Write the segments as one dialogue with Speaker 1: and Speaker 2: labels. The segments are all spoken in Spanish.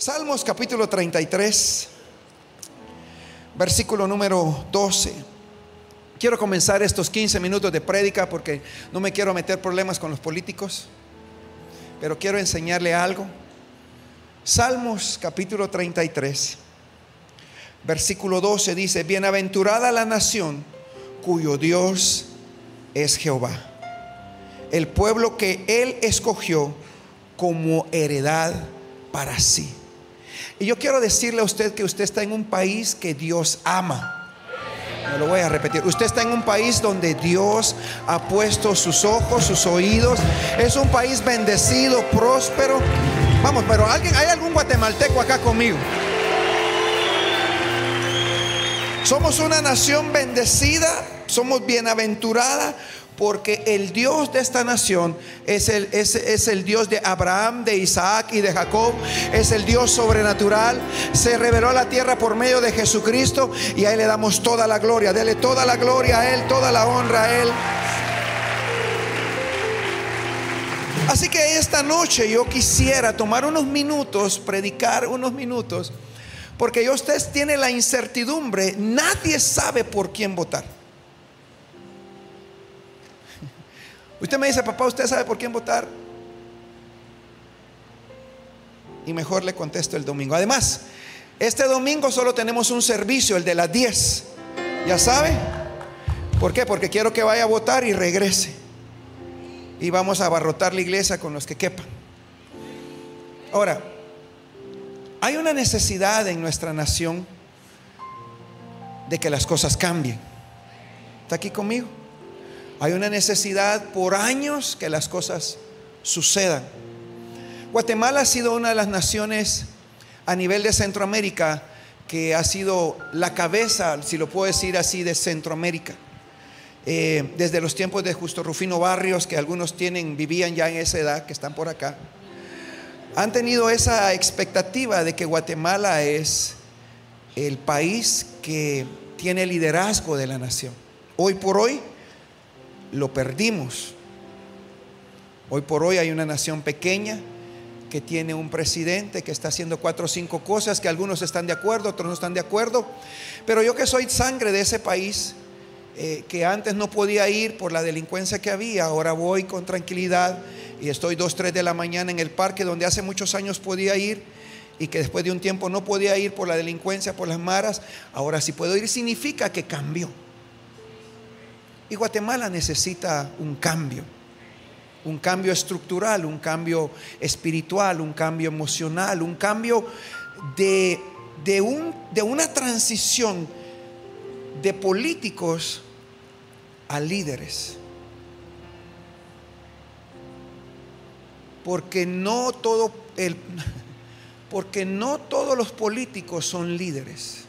Speaker 1: Salmos capítulo 33, versículo número 12. Quiero comenzar estos 15 minutos de prédica porque no me quiero meter problemas con los políticos, pero quiero enseñarle algo. Salmos capítulo 33, versículo 12 dice, bienaventurada la nación cuyo Dios es Jehová, el pueblo que él escogió como heredad para sí. Y yo quiero decirle a usted que usted está en un país que Dios ama. Me lo voy a repetir. Usted está en un país donde Dios ha puesto sus ojos, sus oídos. Es un país bendecido, próspero. Vamos, pero alguien, ¿hay algún guatemalteco acá conmigo? Somos una nación bendecida, somos bienaventurada porque el Dios de esta nación es el, es, es el, Dios de Abraham, de Isaac y de Jacob. Es el Dios sobrenatural. Se reveló a la tierra por medio de Jesucristo y a Él le damos toda la gloria. Dele toda la gloria a Él, toda la honra a Él. Así que esta noche yo quisiera tomar unos minutos, predicar unos minutos, porque usted tiene la incertidumbre, nadie sabe por quién votar. Usted me dice, papá, ¿usted sabe por quién votar? Y mejor le contesto el domingo. Además, este domingo solo tenemos un servicio, el de las 10. ¿Ya sabe? ¿Por qué? Porque quiero que vaya a votar y regrese. Y vamos a abarrotar la iglesia con los que quepan. Ahora, hay una necesidad en nuestra nación de que las cosas cambien. ¿Está aquí conmigo? Hay una necesidad por años que las cosas sucedan. Guatemala ha sido una de las naciones a nivel de Centroamérica que ha sido la cabeza, si lo puedo decir así, de Centroamérica. Eh, desde los tiempos de Justo Rufino Barrios, que algunos tienen, vivían ya en esa edad, que están por acá, han tenido esa expectativa de que Guatemala es el país que tiene liderazgo de la nación. Hoy por hoy, lo perdimos. Hoy por hoy hay una nación pequeña que tiene un presidente que está haciendo cuatro o cinco cosas que algunos están de acuerdo, otros no están de acuerdo. Pero yo que soy sangre de ese país, eh, que antes no podía ir por la delincuencia que había, ahora voy con tranquilidad y estoy dos, tres de la mañana en el parque donde hace muchos años podía ir y que después de un tiempo no podía ir por la delincuencia, por las maras, ahora sí puedo ir, significa que cambió. Y Guatemala necesita un cambio, un cambio estructural, un cambio espiritual, un cambio emocional, un cambio de, un, de una transición de políticos a líderes. Porque no todo el, porque no todos los políticos son líderes.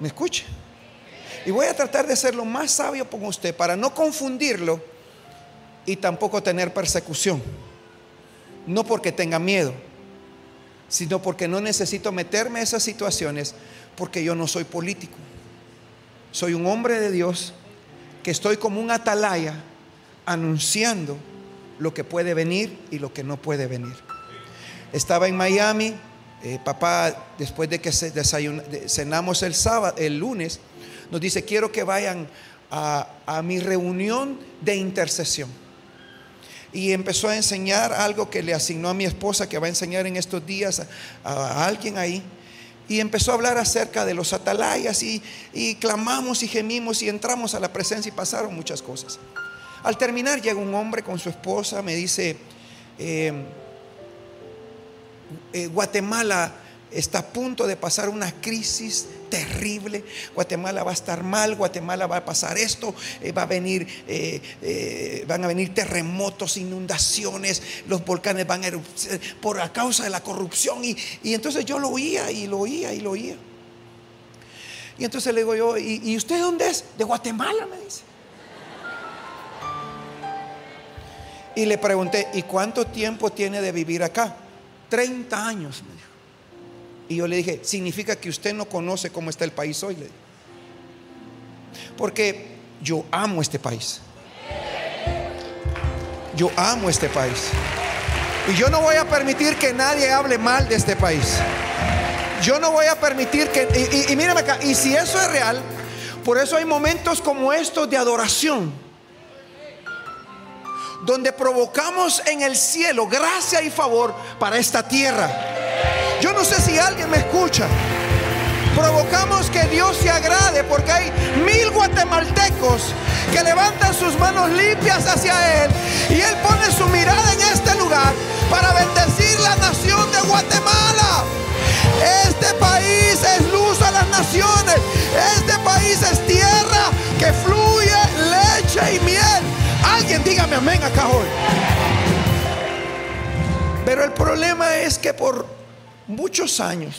Speaker 1: ¿Me escucha? Y voy a tratar de ser lo más sabio con usted para no confundirlo y tampoco tener persecución. No porque tenga miedo, sino porque no necesito meterme en esas situaciones porque yo no soy político. Soy un hombre de Dios que estoy como un atalaya anunciando lo que puede venir y lo que no puede venir. Estaba en Miami eh, papá, después de que cenamos el sábado, el lunes, nos dice, quiero que vayan a, mi reunión de intercesión. Y empezó a enseñar algo que le asignó a mi esposa, que va a enseñar en estos días a, alguien ahí. Y empezó a hablar acerca de los atalayas y, clamamos y gemimos y entramos a la presencia y pasaron muchas cosas. Al terminar llega un hombre con su esposa, me dice, eh, eh, Guatemala está a punto de pasar una crisis terrible. Guatemala va a estar mal, Guatemala va a pasar esto, eh, va a venir, eh, van a venir terremotos, inundaciones, los volcanes van a erupcionar por a causa de la corrupción. Y, entonces yo lo oía y lo oía y lo oía. Y entonces le digo yo, ¿y, ¿y usted dónde es? De Guatemala, me dice. Y le pregunté, ¿y cuánto tiempo tiene de vivir acá? 30 años, me dijo. Y yo le dije, significa que usted no conoce cómo está el país hoy. Le Porque yo amo este país. Yo amo este país. Y yo no voy a permitir que nadie hable mal de este país. Yo no voy a permitir que... Y, y, mírame acá, y si eso es real, por eso hay momentos como estos de adoración. Donde provocamos en el cielo gracia y favor para esta tierra. Yo no sé si alguien me escucha provocamos que Dios se agrade porque hay mil guatemaltecos que levantan sus manos limpias hacia Él y Él pone su mirada en este lugar para bendecir la nación de Guatemala. Este país es luz a las naciones. Este país es tierra que fluye leche y miel. Alguien dígame amén acá hoy. Pero el problema es que por muchos años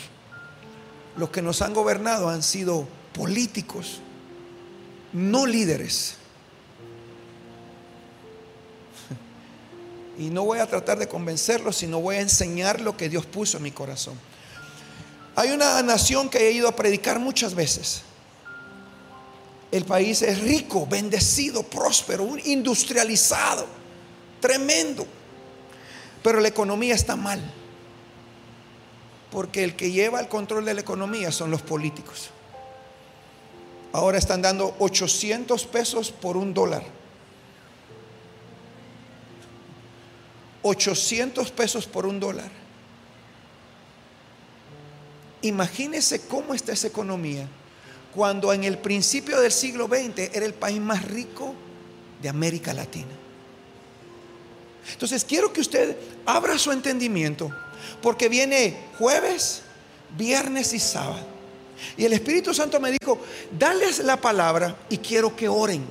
Speaker 1: los que nos han gobernado han sido políticos, no líderes. Y no voy a tratar de convencerlos, sino voy a enseñar lo que Dios puso en mi corazón. Hay una nación que he ido a predicar muchas veces. El país es rico, bendecido, próspero, industrializado, tremendo. Pero la economía está mal. Porque el que lleva el control de la economía son los políticos. Ahora están dando 800 pesos por un dólar. 800 pesos por un dólar. Imagínese cómo está esa economía cuando en el principio del siglo XX era el país más rico de América Latina. Entonces quiero que usted abra su entendimiento porque viene jueves, viernes y sábado. Y el Espíritu Santo me dijo, dales la palabra y quiero que oren.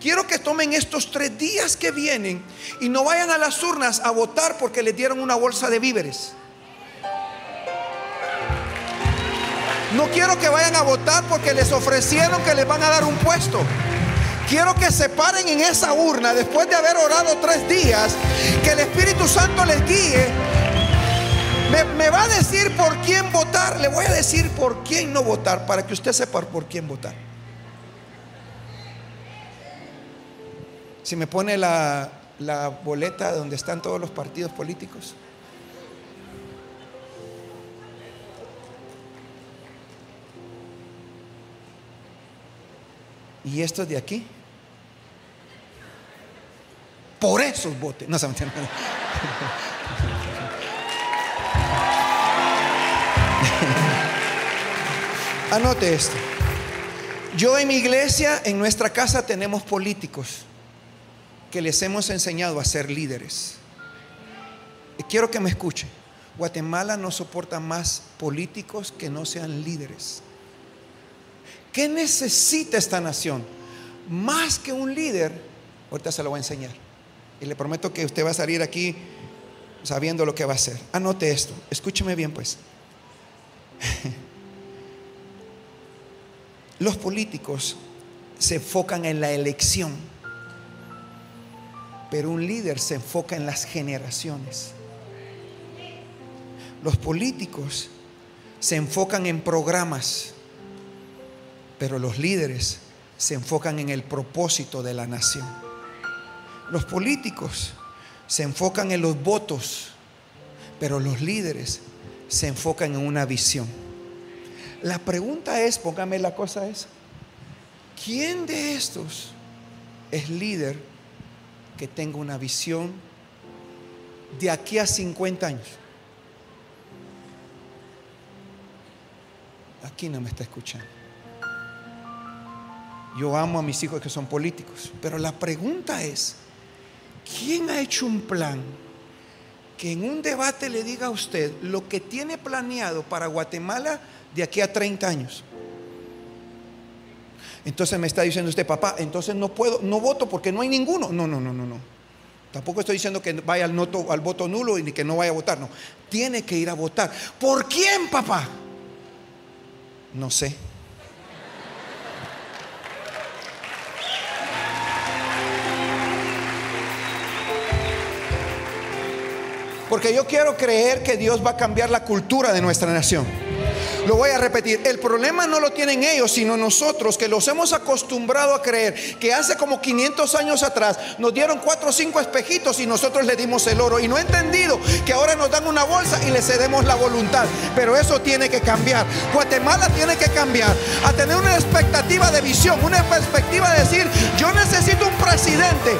Speaker 1: Quiero que tomen estos tres días que vienen y no vayan a las urnas a votar porque les dieron una bolsa de víveres. No quiero que vayan a votar porque les ofrecieron que les van a dar un puesto. Quiero que se paren en esa urna después de haber orado tres días, que el Espíritu Santo les guíe. Me, va a decir por quién votar. Le voy a decir por quién no votar para que usted sepa por quién votar. Si me pone la, boleta donde están todos los partidos políticos. ¿Y estos de aquí? Por esos votos. No se me Anote esto. Yo en mi iglesia, en nuestra casa, tenemos políticos que les hemos enseñado a ser líderes. Y quiero que me escuche. Guatemala no soporta más políticos que no sean líderes. ¿Qué necesita esta nación? Más que un líder, ahorita se lo voy a enseñar. Y le prometo que usted va a salir aquí sabiendo lo que va a hacer. Anote esto, escúcheme bien pues. Los políticos se enfocan en la elección, pero un líder se enfoca en las generaciones. Los políticos se enfocan en programas, pero los líderes se enfocan en el propósito de la nación. Los políticos se enfocan en los votos, pero los líderes se enfocan en una visión. La pregunta es, póngame la cosa esa, ¿quién de estos es líder que tenga una visión de aquí a 50 años? Aquí no me está escuchando. Yo amo a mis hijos que son políticos, pero la pregunta es, ¿Quién ha hecho un plan que en un debate le diga a usted lo que tiene planeado para Guatemala de aquí a 30 años? Entonces me está diciendo usted, papá, entonces no puedo, no voto porque no hay ninguno. No, no, no, no, no. Tampoco estoy diciendo que vaya al, al voto nulo y que no vaya a votar. No, tiene que ir a votar. ¿Por quién, papá? No sé. Porque yo quiero creer que Dios va a cambiar la cultura de nuestra nación. Lo voy a repetir. El problema no lo tienen ellos, sino nosotros que los hemos acostumbrado a creer que hace como 500 años atrás nos dieron cuatro o cinco espejitos y nosotros le dimos el oro. Y no he entendido que ahora nos dan una bolsa y le cedemos la voluntad. Pero eso tiene que cambiar. Guatemala tiene que cambiar a tener una expectativa de visión, una perspectiva de decir, yo necesito un presidente.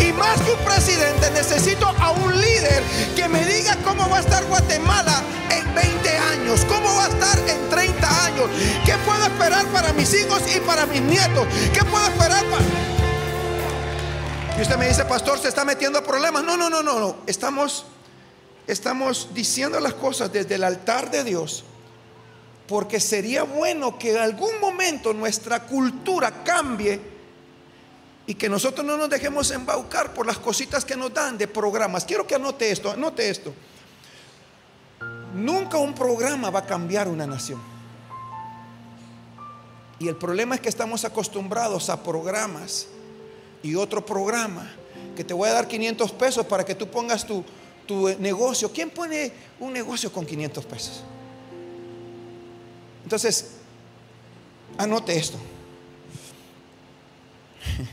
Speaker 1: Y más que un presidente, necesito a un líder que me diga cómo va a estar Guatemala en 20 años, cómo va a estar en 30 años, qué puedo esperar para mis hijos y para mis nietos, qué puedo esperar para... Y usted me dice, pastor, se está metiendo a problemas. No, no, no, no, no. Estamos, estamos diciendo las cosas desde el altar de Dios. Porque sería bueno que en algún momento nuestra cultura cambie y que nosotros no nos dejemos embaucar por las cositas que nos dan de programas. Quiero que anote esto, anote esto. Nunca un programa va a cambiar una nación. Y el problema es que estamos acostumbrados a programas y otro programa que te voy a dar 500 pesos para que tú pongas tu, tu negocio. ¿Quién pone un negocio con 500 pesos? Entonces, anote esto.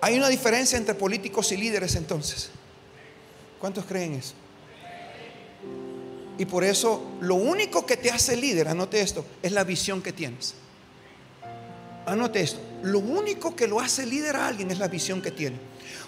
Speaker 1: Hay una diferencia entre políticos y líderes entonces. ¿Cuántos creen eso? Y por eso lo único que te hace líder, anote esto, es la visión que tienes. Anote esto, lo único que lo hace líder a alguien es la visión que tiene.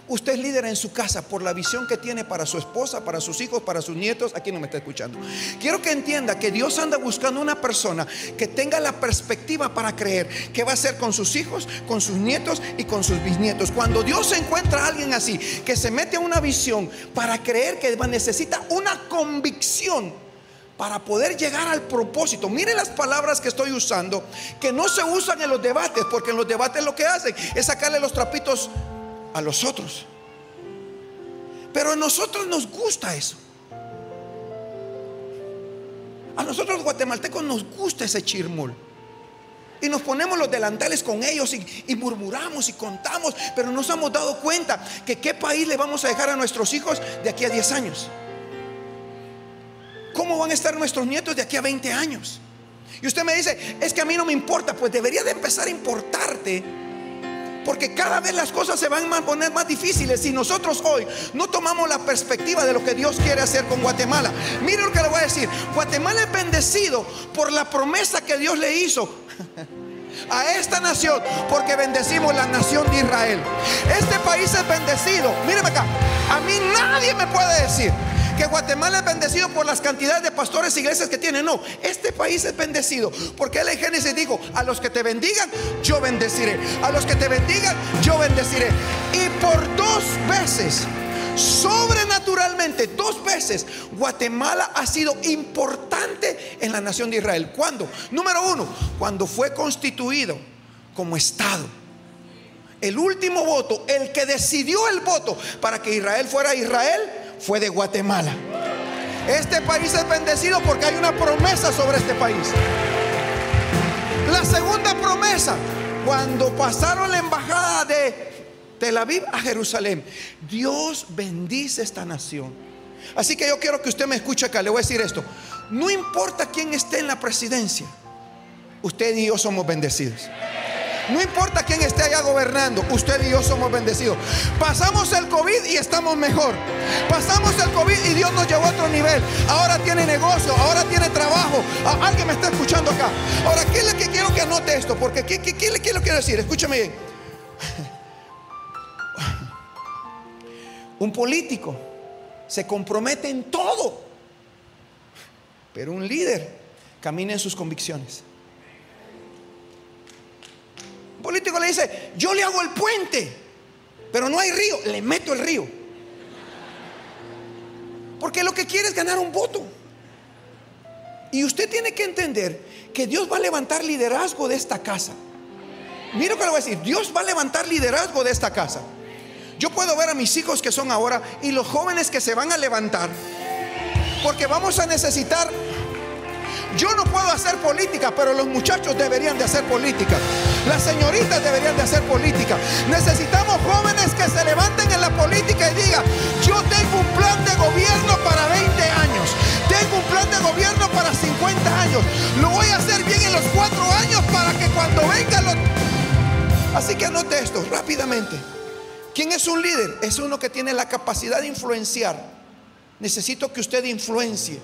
Speaker 1: Usted es líder en su casa por la visión que tiene para su esposa, para sus hijos, para sus nietos. Aquí no me está escuchando. Quiero que entienda que Dios anda buscando una persona que tenga la perspectiva para creer qué va a hacer con sus hijos, con sus nietos y con sus bisnietos. Cuando Dios encuentra a alguien así, que se mete a una visión para creer que necesita una convicción para poder llegar al propósito. Mire las palabras que estoy usando, que no se usan en los debates, porque en los debates lo que hacen es sacarle los trapitos a los otros. Pero a nosotros nos gusta eso. A nosotros guatemaltecos nos gusta ese chirmol. Y nos ponemos los delantales con ellos y, y, murmuramos y contamos, pero nos hemos dado cuenta que qué país le vamos a dejar a nuestros hijos de aquí a 10 años. ¿Cómo van a estar nuestros nietos de aquí a 20 años? Y usted me dice, es que a mí no me importa, pues debería de empezar a importarte porque cada vez las cosas se van a poner más difíciles si nosotros hoy no tomamos la perspectiva de lo que Dios quiere hacer con Guatemala. Mire lo que le voy a decir. Guatemala es bendecido por la promesa que Dios le hizo a esta nación porque bendecimos la nación de Israel. Este país es bendecido. Míreme acá. A mí nadie me puede decir Guatemala es bendecido por las cantidades de pastores e iglesias que tiene. No, este país es bendecido porque él en Génesis dijo, a los que te bendigan, yo bendeciré. A los que te bendigan, yo bendeciré. Y por dos veces, sobrenaturalmente, dos veces, Guatemala ha sido importante en la nación de Israel. ¿Cuándo? Número uno, cuando fue constituido como Estado. El último voto, el que decidió el voto para que Israel fuera Israel, fue de Guatemala. Este país es bendecido porque hay una promesa sobre este país. La segunda promesa, cuando pasaron la embajada de Tel Aviv a Jerusalén, Dios bendice esta nación. Así que yo quiero que usted me escuche acá, le voy a decir esto. No importa quién esté en la presidencia, usted y yo somos bendecidos. No importa quién esté allá gobernando, usted y yo somos bendecidos. Pasamos el COVID y estamos mejor. Pasamos el COVID y Dios nos llevó a otro nivel. Ahora tiene negocio, ahora tiene trabajo. Alguien me está escuchando acá. Ahora, ¿qué es lo que quiero que anote esto? Porque ¿qué, qué, qué lo quiero decir? Escúchame bien. Un político se compromete en todo, pero un líder camina en sus convicciones político le dice, yo le hago el puente, pero no hay río, le meto el río. Porque lo que quiere es ganar un voto. Y usted tiene que entender que Dios va a levantar liderazgo de esta casa. Mira lo que le voy a decir, Dios va a levantar liderazgo de esta casa. Yo puedo ver a mis hijos que son ahora y los jóvenes que se van a levantar. Porque vamos a necesitar yo no puedo hacer política, pero los muchachos deberían de hacer política. Las señoritas deberían de hacer política. Necesitamos jóvenes que se levanten en la política y digan, yo tengo un plan de gobierno para 20 años Tengo un plan de gobierno para 50 años. Lo voy a hacer bien en los cuatro años para que cuando venga los... Así que anote esto rápidamente. ¿Quién es un líder? Es uno que tiene la capacidad de influenciar. Necesito que usted influencie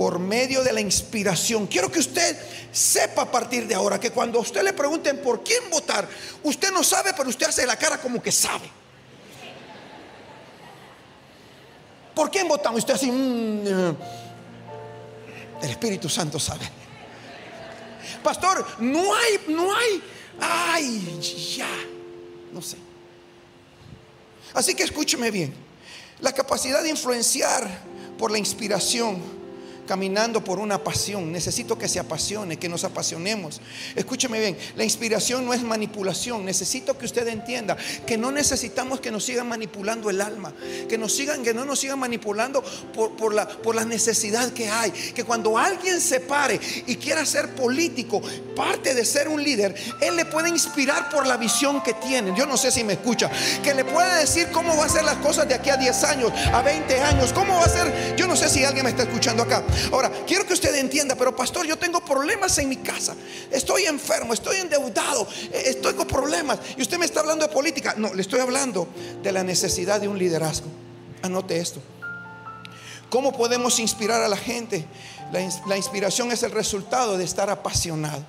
Speaker 1: por medio de la inspiración. Quiero que usted sepa a partir de ahora que cuando a usted le pregunten por quién votar, usted no sabe, pero usted hace la cara como que sabe. ¿Por quién votamos? Usted así, mm, eh, el Espíritu Santo sabe. Pastor, no hay, no hay, ay, ya, no sé. Así que escúcheme bien, la capacidad de influenciar por la inspiración caminando por una pasión. Necesito que se apasione, que nos apasionemos. Escúcheme bien, la inspiración no es manipulación. Necesito que usted entienda que no necesitamos que nos sigan manipulando el alma, que nos sigan, que no nos sigan manipulando por, por, la, por la necesidad que hay. Que cuando alguien se pare y quiera ser político, parte de ser un líder, él le puede inspirar por la visión que tiene. Yo no sé si me escucha, que le puede decir cómo va a ser las cosas de aquí a 10 años, a 20 años, cómo va a ser. Yo no sé si alguien me está escuchando acá. Ahora, quiero que usted entienda, pero pastor, yo tengo problemas en mi casa. Estoy enfermo, estoy endeudado, eh, estoy con problemas. Y usted me está hablando de política. No, le estoy hablando de la necesidad de un liderazgo. Anote esto. ¿Cómo podemos inspirar a la gente? La, inspiración es el resultado de estar apasionado.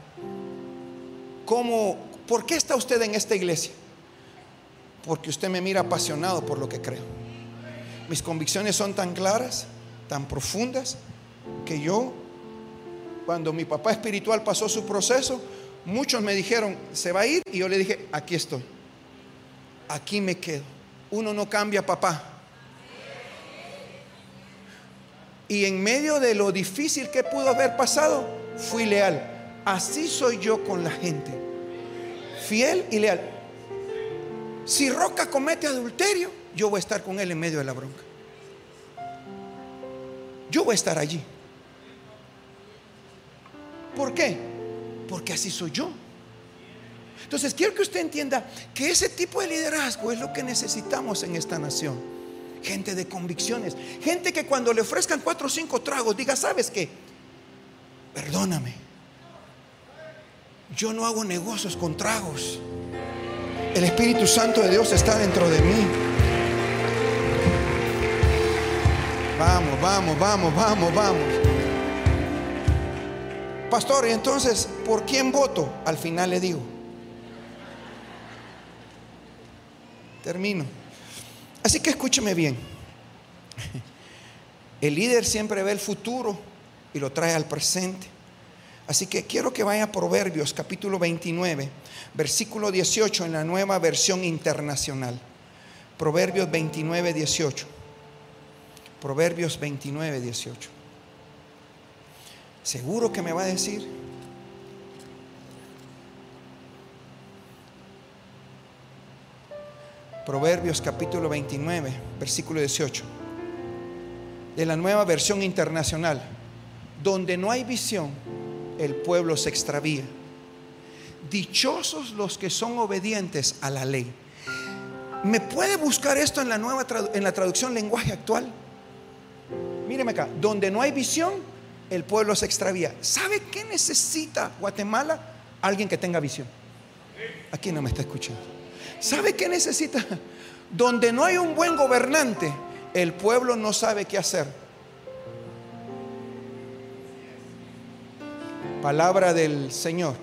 Speaker 1: ¿Cómo, ¿Por qué está usted en esta iglesia? Porque usted me mira apasionado por lo que creo. Mis convicciones son tan claras, tan profundas, que yo, cuando mi papá espiritual pasó su proceso, muchos me dijeron, se va a ir, y yo le dije, aquí estoy, aquí me quedo. Uno no cambia, papá. Y en medio de lo difícil que pudo haber pasado, fui leal. Así soy yo con la gente. Fiel y leal. Si Roca comete adulterio, yo voy a estar con él en medio de la bronca. Yo voy a estar allí. ¿Por qué? Porque así soy yo. Entonces quiero que usted entienda que ese tipo de liderazgo es lo que necesitamos en esta nación. Gente de convicciones. Gente que cuando le ofrezcan cuatro o cinco tragos diga, ¿sabes qué? Perdóname. Yo no hago negocios con tragos. El Espíritu Santo de Dios está dentro de mí. Vamos, vamos, vamos, vamos, vamos. Pastor, y entonces, ¿por quién voto? Al final le digo. Termino. Así que escúcheme bien. El líder siempre ve el futuro y lo trae al presente. Así que quiero que vaya a Proverbios capítulo 29, versículo 18 en la nueva versión internacional. Proverbios 29, 18. Proverbios 29, 18. Seguro que me va a decir. Proverbios capítulo 29, versículo 18. De la nueva versión internacional. Donde no hay visión, el pueblo se extravía. Dichosos los que son obedientes a la ley. ¿Me puede buscar esto en la nueva en la traducción lenguaje actual? Míreme acá, donde no hay visión, el pueblo se extravía. ¿Sabe qué necesita Guatemala? Alguien que tenga visión. Aquí no me está escuchando. ¿Sabe qué necesita? Donde no hay un buen gobernante, el pueblo no sabe qué hacer. Palabra del Señor.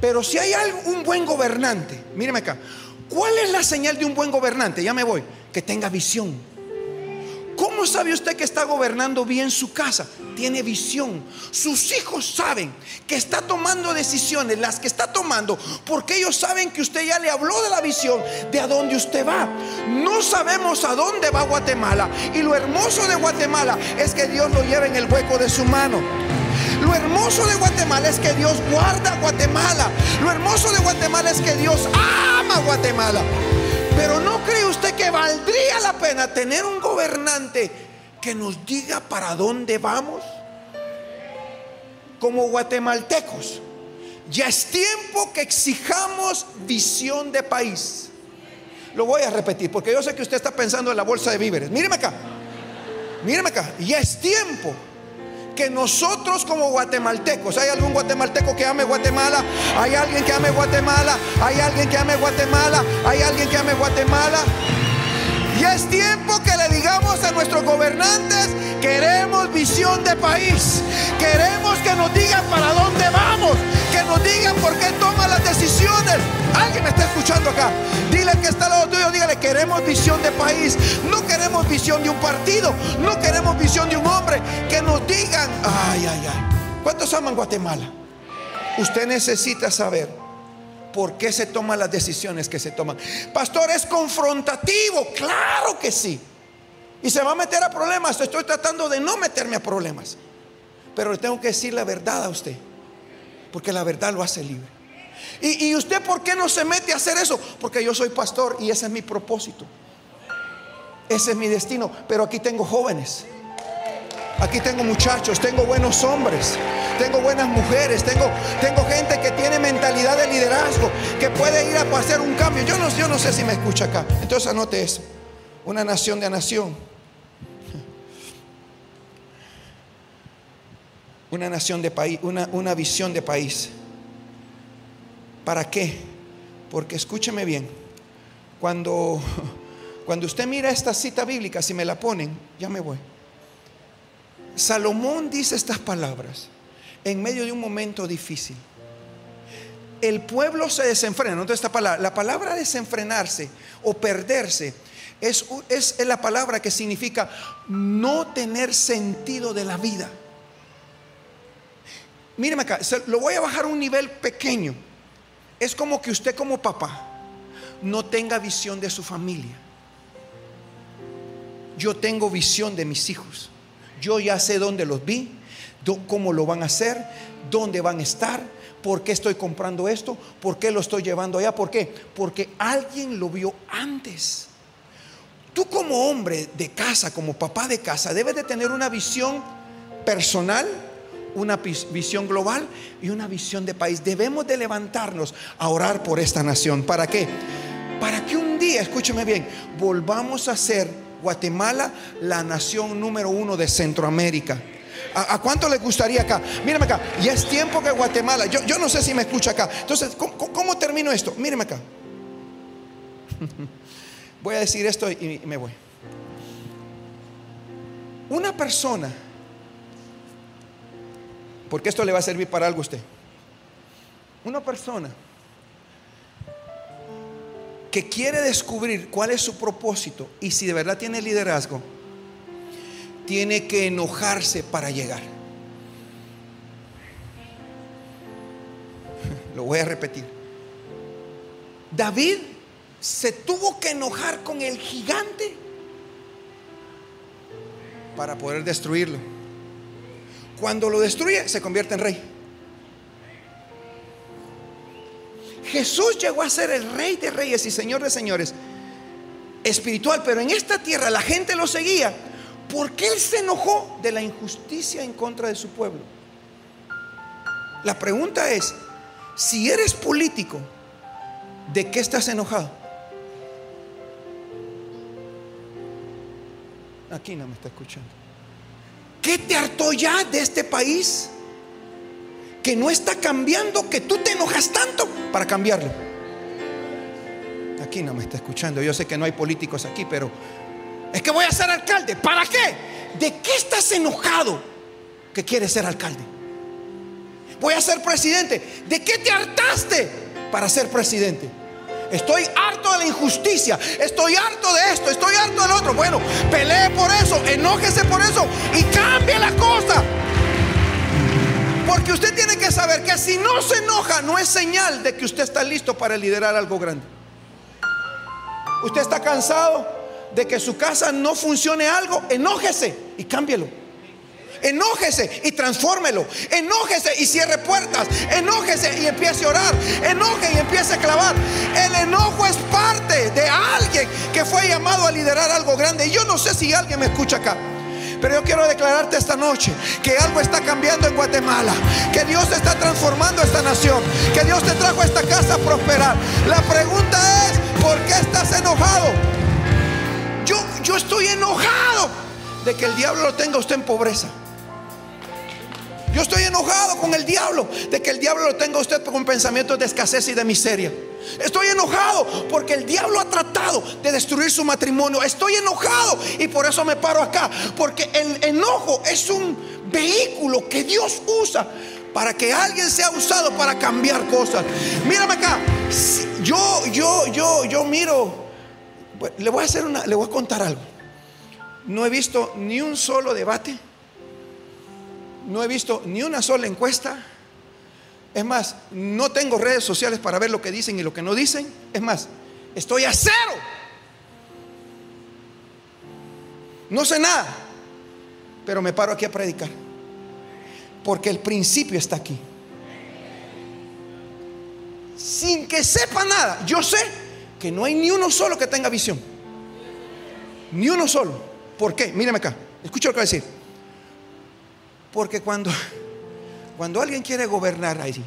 Speaker 1: Pero si hay un buen gobernante, míreme acá, ¿cuál es la señal de un buen gobernante? Ya me voy, que tenga visión. ¿Cómo sabe usted que está gobernando bien su casa? Tiene visión. Sus hijos saben que está tomando decisiones, las que está tomando, porque ellos saben que usted ya le habló de la visión, de a dónde usted va. No sabemos a dónde va Guatemala. Y lo hermoso de Guatemala es que Dios lo lleva en el hueco de su mano. Lo hermoso de Guatemala es que Dios guarda Guatemala. Lo hermoso de Guatemala es que Dios ama Guatemala. Pero ¿no cree usted que valdría la pena tener un gobernante que nos diga para dónde vamos? Como guatemaltecos, ya es tiempo que exijamos visión de país. Lo voy a repetir porque yo sé que usted está pensando en la bolsa de víveres. Míreme acá. Míreme acá. Ya es tiempo que nosotros como guatemaltecos, ¿hay algún guatemalteco que ame Guatemala? ¿Hay alguien que ame Guatemala? ¿Hay alguien que ame Guatemala? ¿Hay alguien que ame Guatemala? Ya es tiempo que le digamos a nuestros gobernantes, queremos visión de país, queremos que nos digan para dónde vamos, que nos digan por qué toman las decisiones. Alguien me está escuchando acá. Dile que está al queremos visión de país, no queremos visión de un partido, no queremos visión de un hombre, que nos digan, ay, ay, ay. ¿Cuántos aman Guatemala? Usted necesita saber por qué se toman las decisiones que se toman. Pastor, es confrontativo, claro que sí. Y se va a meter a problemas. Estoy tratando de no meterme a problemas. Pero le tengo que decir la verdad a usted. Porque la verdad lo hace libre. ¿Y, usted por qué no se mete a hacer eso? Porque yo soy pastor y ese es mi propósito. Ese es mi destino. Pero aquí tengo jóvenes. Aquí tengo muchachos, tengo buenos hombres, tengo buenas mujeres, tengo, tengo gente que tiene mentalidad de liderazgo, que puede ir a hacer un cambio. Yo no, yo no sé si me escucha acá. Entonces anote eso. Una nación de nación. Una nación de país, una, una visión de país. ¿Para qué? Porque escúcheme bien. Cuando, cuando usted mira esta cita bíblica, si me la ponen, ya me voy. Salomón dice estas palabras en medio de un momento difícil. El pueblo se desenfrena. ¿no? esta palabra, la palabra desenfrenarse o perderse es, es la palabra que significa no tener sentido de la vida. Míreme acá, lo voy a bajar a un nivel pequeño. Es como que usted como papá no tenga visión de su familia. Yo tengo visión de mis hijos. Yo ya sé dónde los vi, cómo lo van a hacer, dónde van a estar, por qué estoy comprando esto, por qué lo estoy llevando allá, por qué, porque alguien lo vio antes. Tú como hombre de casa, como papá de casa, debes de tener una visión personal, una visión global y una visión de país. Debemos de levantarnos a orar por esta nación. ¿Para qué? Para que un día, escúcheme bien, volvamos a ser Guatemala, la nación número uno de Centroamérica. ¿A, cuánto le gustaría acá? Mírame acá, ya es tiempo que Guatemala, yo, yo no sé si me escucha acá. Entonces, ¿cómo, termino esto? Míreme acá. Voy a decir esto y me voy. Una persona, porque esto le va a servir para algo a usted. Una persona que quiere descubrir cuál es su propósito y si de verdad tiene liderazgo, tiene que enojarse para llegar. Lo voy a repetir. David se tuvo que enojar con el gigante para poder destruirlo. Cuando lo destruye, se convierte en rey. Jesús llegó a ser el rey de reyes y señor de señores espiritual, pero en esta tierra la gente lo seguía porque él se enojó de la injusticia en contra de su pueblo. La pregunta es, si eres político, ¿de qué estás enojado? Aquí no me está escuchando. ¿Qué te hartó ya de este país? que no está cambiando, que tú te enojas tanto para cambiarlo. Aquí no me está escuchando. Yo sé que no hay políticos aquí, pero es que voy a ser alcalde. ¿Para qué? ¿De qué estás enojado que quieres ser alcalde? Voy a ser presidente. ¿De qué te hartaste para ser presidente? Estoy harto de la injusticia. Estoy harto de esto. Estoy harto del otro. Bueno, pelee por eso. Enójese por eso. Y que si no se enoja, no es señal de que usted está listo para liderar algo grande. Usted está cansado de que su casa no funcione algo, enójese y cámbielo. Enójese y transfórmelo. Enójese y cierre puertas. Enójese y empiece a orar. Enoje y empiece a clavar. El enojo es parte de alguien que fue llamado a liderar algo grande. Y yo no sé si alguien me escucha acá. Pero yo quiero declararte esta noche que algo está cambiando en Guatemala, que Dios está transformando esta nación, que Dios te trajo a esta casa a prosperar. La pregunta es, ¿Por qué estás enojado? Yo, yo estoy enojado de que el diablo lo tenga usted en pobreza. Yo estoy enojado con el diablo de que el diablo lo tenga usted con pensamientos de escasez y de miseria. Estoy enojado porque el diablo ha tratado de destruir su matrimonio. Estoy enojado y por eso me paro acá. Porque el enojo es un vehículo que Dios usa para que alguien sea usado para cambiar cosas. Mírame acá. Yo, yo, yo, yo miro. Le voy a hacer una, le voy a contar algo. No he visto ni un solo debate no he visto ni una sola encuesta. Es más, no tengo redes sociales para ver lo que dicen y lo que no dicen. Es más, estoy a cero. No sé nada, pero me paro aquí a predicar. Porque el principio está aquí. Sin que sepa nada, yo sé que no hay ni uno solo que tenga visión. Ni uno solo. ¿Por qué? Mírame acá. Escucha lo que voy a decir. Porque cuando, cuando alguien quiere gobernar ahí,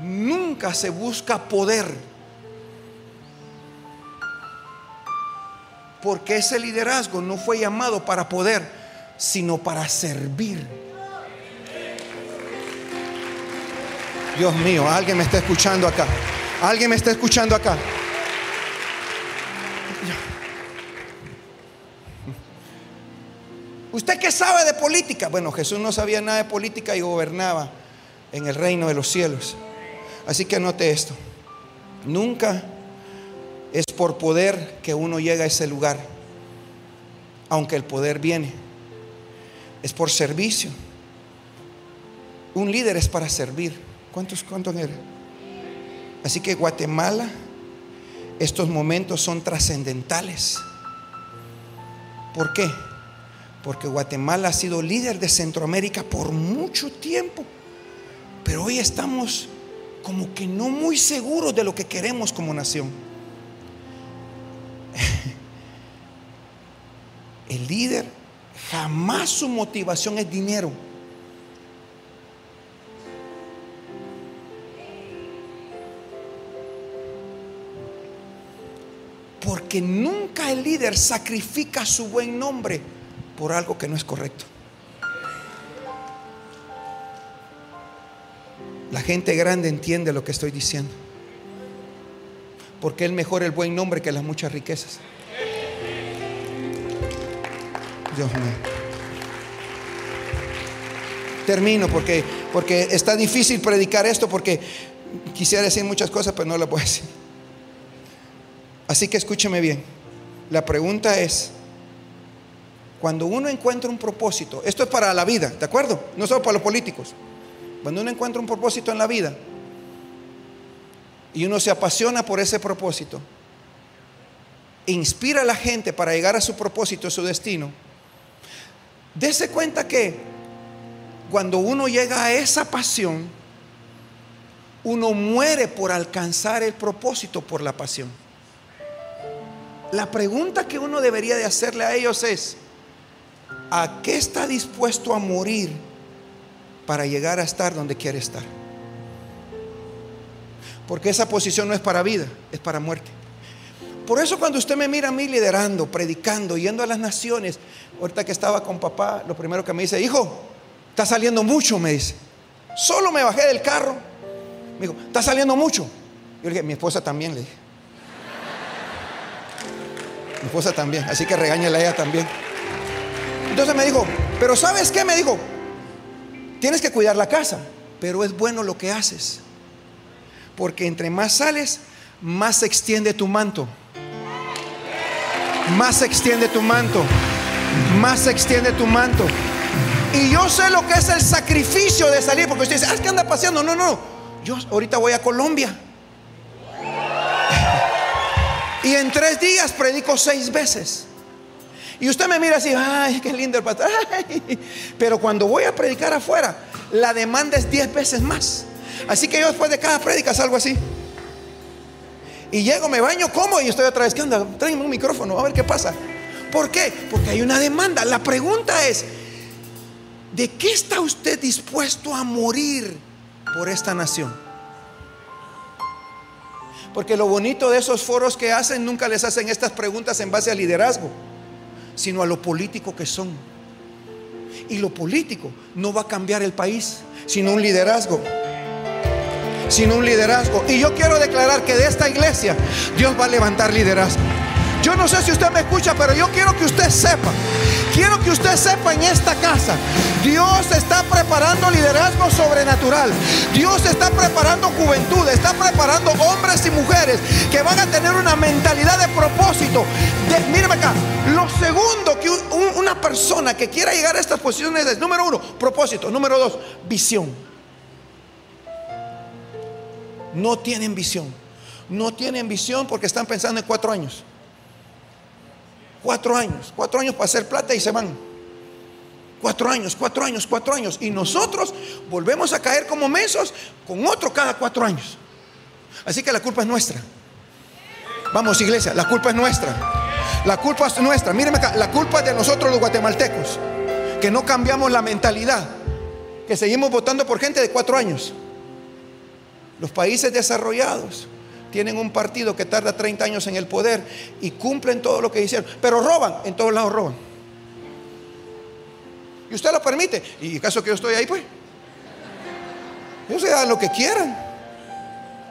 Speaker 1: nunca se busca poder. Porque ese liderazgo no fue llamado para poder, sino para servir. Dios mío, alguien me está escuchando acá. Alguien me está escuchando acá. ¿Usted qué sabe de política? Bueno, Jesús no sabía nada de política y gobernaba en el reino de los cielos. Así que anote esto. Nunca es por poder que uno llega a ese lugar, aunque el poder viene. Es por servicio. Un líder es para servir. ¿Cuántos, cuántos eran? Así que Guatemala, estos momentos son trascendentales. ¿Por qué? Porque Guatemala ha sido líder de Centroamérica por mucho tiempo, pero hoy estamos como que no muy seguros de lo que queremos como nación. El líder jamás su motivación es dinero. Porque nunca el líder sacrifica su buen nombre por algo que no es correcto. La gente grande entiende lo que estoy diciendo. Porque es mejor el buen nombre que las muchas riquezas. Dios mío. Termino porque, porque está difícil predicar esto porque quisiera decir muchas cosas, pero no lo puedo decir. Así que escúcheme bien. La pregunta es, cuando uno encuentra un propósito, esto es para la vida, ¿de acuerdo? No solo para los políticos. Cuando uno encuentra un propósito en la vida y uno se apasiona por ese propósito, inspira a la gente para llegar a su propósito, a su destino, dése cuenta que cuando uno llega a esa pasión, uno muere por alcanzar el propósito por la pasión. La pregunta que uno debería de hacerle a ellos es, ¿A qué está dispuesto a morir para llegar a estar donde quiere estar? Porque esa posición no es para vida, es para muerte. Por eso cuando usted me mira a mí liderando, predicando, yendo a las naciones, ahorita que estaba con papá, lo primero que me dice, hijo, está saliendo mucho, me dice. Solo me bajé del carro. Me dijo, está saliendo mucho. Yo le dije, mi esposa también, le dije. Mi esposa también, así que regáñela a ella también. Entonces me dijo, pero ¿sabes qué? Me dijo, tienes que cuidar la casa, pero es bueno lo que haces. Porque entre más sales, más se extiende tu manto. Más se extiende tu manto. Más se extiende tu manto. Y yo sé lo que es el sacrificio de salir, porque usted dice, ah, es que anda paseando. No, no, yo ahorita voy a Colombia. Y en tres días predico seis veces. Y usted me mira así, ay, qué lindo el pastor. Pero cuando voy a predicar afuera, la demanda es 10 veces más. Así que yo después de cada prédica salgo así. Y llego, me baño, como y estoy otra vez, ¿qué onda? Tráeme un micrófono, a ver qué pasa. ¿Por qué? Porque hay una demanda. La pregunta es, ¿de qué está usted dispuesto a morir por esta nación? Porque lo bonito de esos foros que hacen, nunca les hacen estas preguntas en base al liderazgo, sino a lo político que son. Y lo político no va a cambiar el país, sino un liderazgo. Sino un liderazgo. Y yo quiero declarar que de esta iglesia Dios va a levantar liderazgo. Yo no sé si usted me escucha, pero yo quiero que usted sepa. Quiero que usted sepa en esta casa. Dios está preparando liderazgo sobrenatural. Dios está preparando juventud. Está preparando hombres y mujeres que van a tener una mentalidad de propósito. De, acá. Lo segundo que una persona que quiera llegar a estas posiciones es, número uno, propósito. Número dos, visión. No tienen visión. No tienen visión porque están pensando en cuatro años. Cuatro años, cuatro años para hacer plata y se van. Cuatro años, cuatro años, cuatro años. Y nosotros volvemos a caer como mesos con otro cada cuatro años. Así que la culpa es nuestra. Vamos, iglesia, la culpa es nuestra. La culpa es nuestra. Mírenme acá, la culpa es de nosotros los guatemaltecos. Que no cambiamos la mentalidad. Que seguimos votando por gente de cuatro años. Los países desarrollados tienen un partido que tarda 30 años en el poder y cumplen todo lo que hicieron, pero roban, en todos lados roban. Y usted lo permite. ¿Y caso que yo estoy ahí, pues? Ellos se dan lo que quieran.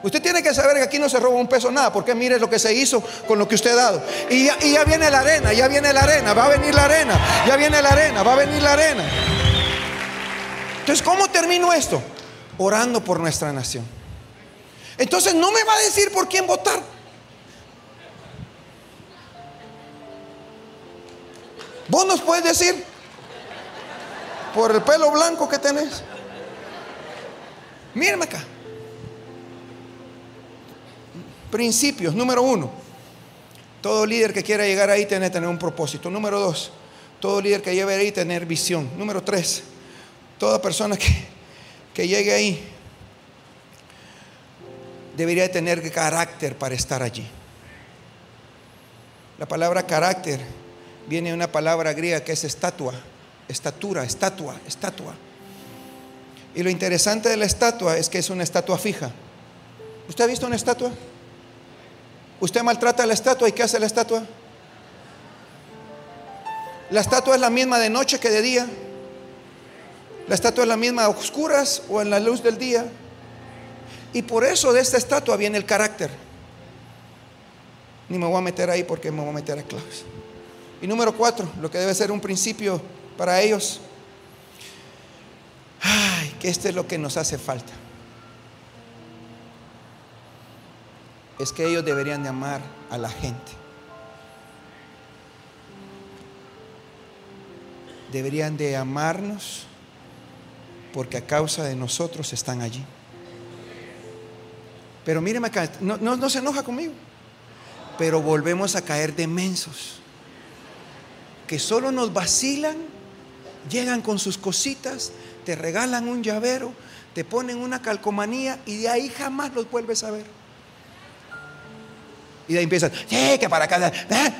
Speaker 1: Usted tiene que saber que aquí no se roba un peso nada, porque mire lo que se hizo con lo que usted ha dado. Y ya, y ya viene la arena, ya viene la arena, va a venir la arena, ya viene la arena, va a venir la arena. Entonces, ¿cómo termino esto? Orando por nuestra nación. Entonces no me va a decir por quién votar. Vos nos puedes decir por el pelo blanco que tenés. Mírame acá. Principios, número uno. Todo líder que quiera llegar ahí tiene que tener un propósito. Número dos, todo líder que llegue ahí tener visión. Número tres, toda persona que, que llegue ahí debería tener carácter para estar allí. La palabra carácter viene de una palabra griega que es estatua, estatura, estatua, estatua. Y lo interesante de la estatua es que es una estatua fija. ¿Usted ha visto una estatua? ¿Usted maltrata la estatua y qué hace la estatua? La estatua es la misma de noche que de día. La estatua es la misma a oscuras o en la luz del día. Y por eso de esta estatua viene el carácter. Ni me voy a meter ahí porque me voy a meter a claves. Y número cuatro, lo que debe ser un principio para ellos. Ay, que este es lo que nos hace falta. Es que ellos deberían de amar a la gente. Deberían de amarnos porque a causa de nosotros están allí. Pero míreme acá, no, no, se enoja conmigo. Pero volvemos a caer de mensos. Que solo nos vacilan, llegan con sus cositas, te regalan un llavero, te ponen una calcomanía y de ahí jamás los vuelves a ver. Y de ahí empiezan, ¡eh, que para acá! ¿eh?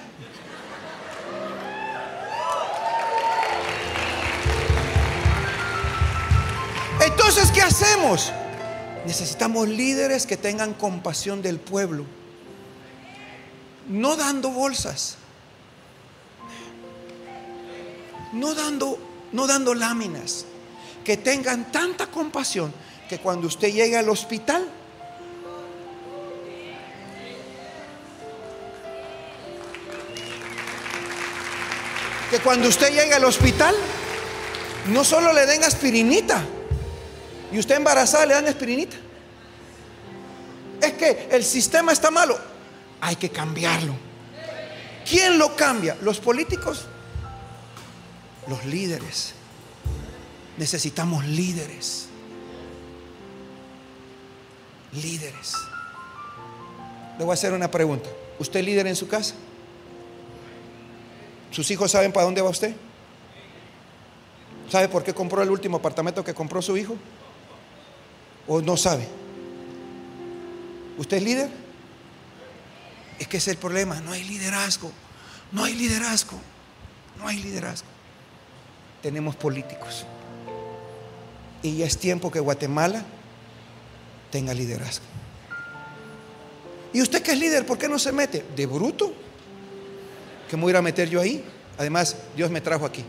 Speaker 1: Entonces, ¿qué hacemos? Necesitamos líderes que tengan compasión del pueblo. No dando bolsas. No dando, no dando láminas. Que tengan tanta compasión que cuando usted llegue al hospital, que cuando usted llegue al hospital, no solo le den aspirinita, y usted embarazada le dan aspirinita. Es que el sistema está malo. Hay que cambiarlo. ¿Quién lo cambia? ¿Los políticos? Los líderes. Necesitamos líderes. Líderes. Le voy a hacer una pregunta. ¿Usted líder en su casa? ¿Sus hijos saben para dónde va usted? ¿Sabe por qué compró el último apartamento que compró su hijo? ¿O no sabe? ¿Usted es líder? Es que es el problema, no hay liderazgo, no hay liderazgo, no hay liderazgo. Tenemos políticos. Y ya es tiempo que Guatemala tenga liderazgo. ¿Y usted que es líder, por qué no se mete? De bruto. ¿Qué me voy a meter yo ahí? Además, Dios me trajo aquí.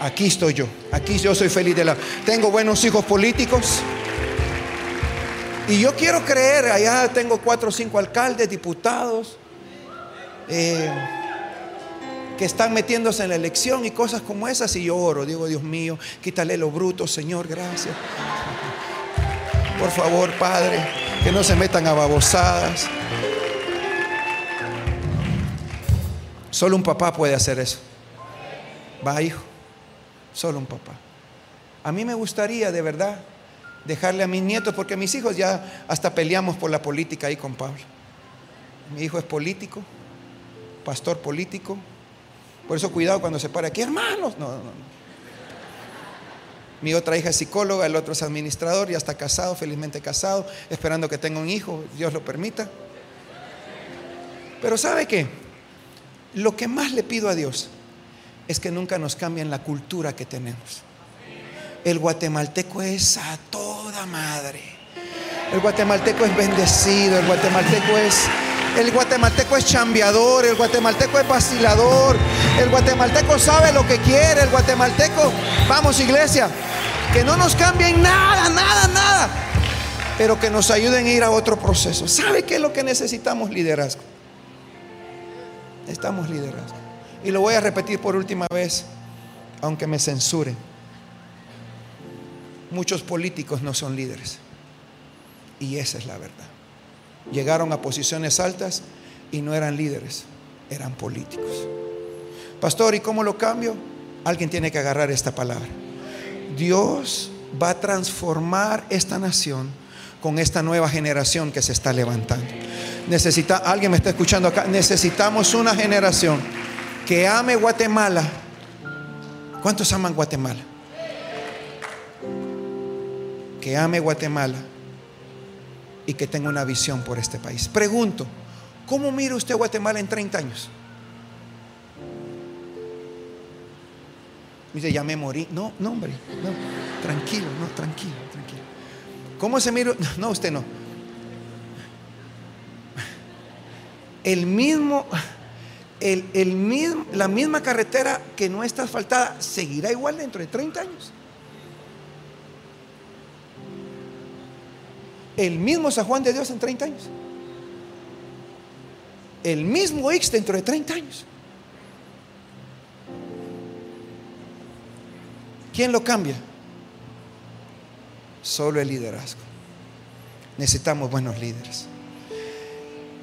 Speaker 1: Aquí estoy yo. Aquí yo soy feliz de la. Tengo buenos hijos políticos. Y yo quiero creer, allá tengo cuatro o cinco alcaldes, diputados, eh, que están metiéndose en la elección y cosas como esas. Y yo oro, digo, Dios mío, quítale lo bruto, Señor, gracias. Por favor, Padre, que no se metan a babosadas. Solo un papá puede hacer eso. Va, hijo. Solo un papá. A mí me gustaría, de verdad, dejarle a mis nietos, porque mis hijos ya hasta peleamos por la política ahí con Pablo. Mi hijo es político, pastor político. Por eso cuidado cuando se para aquí, hermanos. No, no, no. Mi otra hija es psicóloga, el otro es administrador, ya está casado, felizmente casado, esperando que tenga un hijo, Dios lo permita. Pero ¿sabe qué? Lo que más le pido a Dios es que nunca nos cambien la cultura que tenemos. El guatemalteco es a toda madre. El guatemalteco es bendecido, el guatemalteco es el guatemalteco es chambeador, el guatemalteco es vacilador, el guatemalteco sabe lo que quiere, el guatemalteco, vamos iglesia, que no nos cambien nada, nada, nada, pero que nos ayuden a ir a otro proceso. ¿Sabe qué es lo que necesitamos? Liderazgo. Necesitamos liderazgo. Y lo voy a repetir por última vez, aunque me censuren. Muchos políticos no son líderes. Y esa es la verdad. Llegaron a posiciones altas y no eran líderes, eran políticos. Pastor, ¿y cómo lo cambio? Alguien tiene que agarrar esta palabra. Dios va a transformar esta nación con esta nueva generación que se está levantando. Necesita, alguien me está escuchando acá, necesitamos una generación que ame Guatemala. ¿Cuántos aman Guatemala? Que ame Guatemala y que tenga una visión por este país. Pregunto, ¿cómo mira usted Guatemala en 30 años? Dice, ya me morí. No, no, hombre, no, tranquilo, no, tranquilo, tranquilo. ¿Cómo se mira? No, usted no. El mismo, el, el mismo, la misma carretera que no está asfaltada seguirá igual dentro de 30 años. el mismo San Juan de Dios en 30 años. El mismo X dentro de 30 años. ¿Quién lo cambia? Solo el liderazgo. Necesitamos buenos líderes.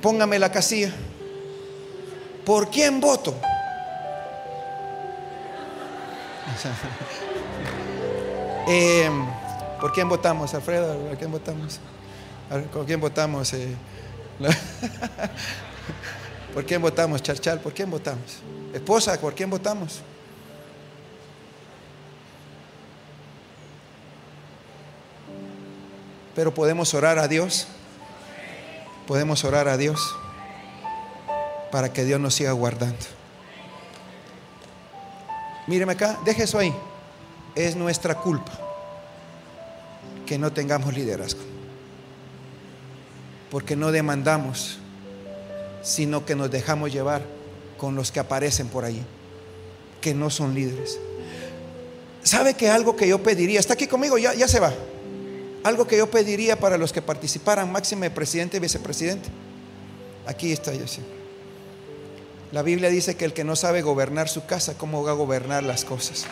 Speaker 1: Póngame la casilla. ¿Por quién voto? eh, ¿Por quién votamos, Alfredo? ¿Por quién votamos? ¿Con quién votamos? Eh? ¿Por quién votamos, Charchal? ¿Por quién votamos? Esposa, ¿por quién votamos? Pero podemos orar a Dios. Podemos orar a Dios para que Dios nos siga guardando. Míreme acá, deje eso ahí. Es nuestra culpa que no tengamos liderazgo. Porque no demandamos, sino que nos dejamos llevar con los que aparecen por ahí, que no son líderes. ¿Sabe que algo que yo pediría, está aquí conmigo, ya, ya se va? Algo que yo pediría para los que participaran, máxime presidente y vicepresidente. Aquí está yo. La Biblia dice que el que no sabe gobernar su casa, ¿cómo va a gobernar las cosas?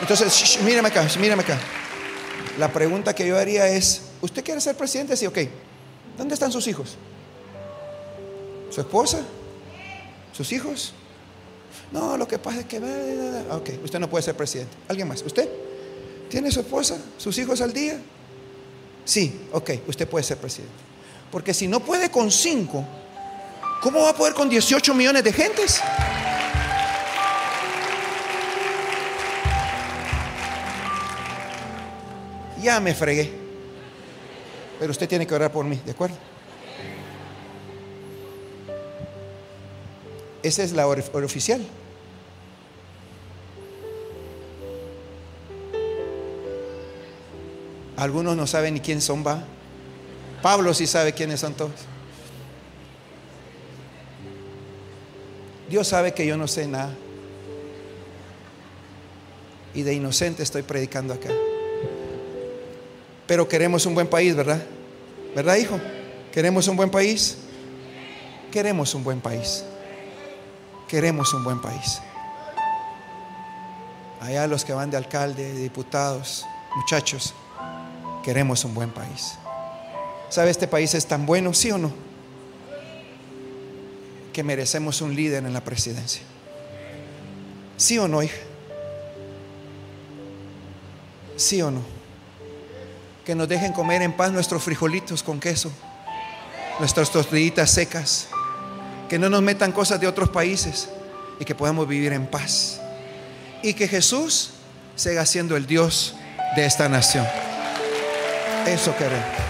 Speaker 1: Entonces, mírame acá, mírame acá. La pregunta que yo haría es, ¿usted quiere ser presidente? Sí, ok. ¿Dónde están sus hijos? ¿Su esposa? ¿Sus hijos? No, lo que pasa es que... Ok, usted no puede ser presidente. ¿Alguien más? ¿Usted? ¿Tiene su esposa? ¿Sus hijos al día? Sí, ok, usted puede ser presidente. Porque si no puede con cinco, ¿cómo va a poder con 18 millones de gentes? ya me fregué. Pero usted tiene que orar por mí, ¿de acuerdo? Esa es la hora, oficial. Algunos no saben ni quién son, va. Pablo sí sabe quiénes son todos. Dios sabe que yo no sé nada. Y de inocente estoy predicando acá. Pero queremos un buen país, ¿verdad? ¿Verdad, hijo? ¿Queremos un buen país? Queremos un buen país. Queremos un buen país. Allá los que van de alcalde, de diputados, muchachos, queremos un buen país. ¿Sabe este país es tan bueno, sí o no? Que merecemos un líder en la presidencia. ¿Sí o no, hija? ¿Sí o no? Que nos dejen comer en paz nuestros frijolitos con queso, nuestras tortillitas secas, que no nos metan cosas de otros países y que podamos vivir en paz. Y que Jesús siga siendo el Dios de esta nación. Eso queremos.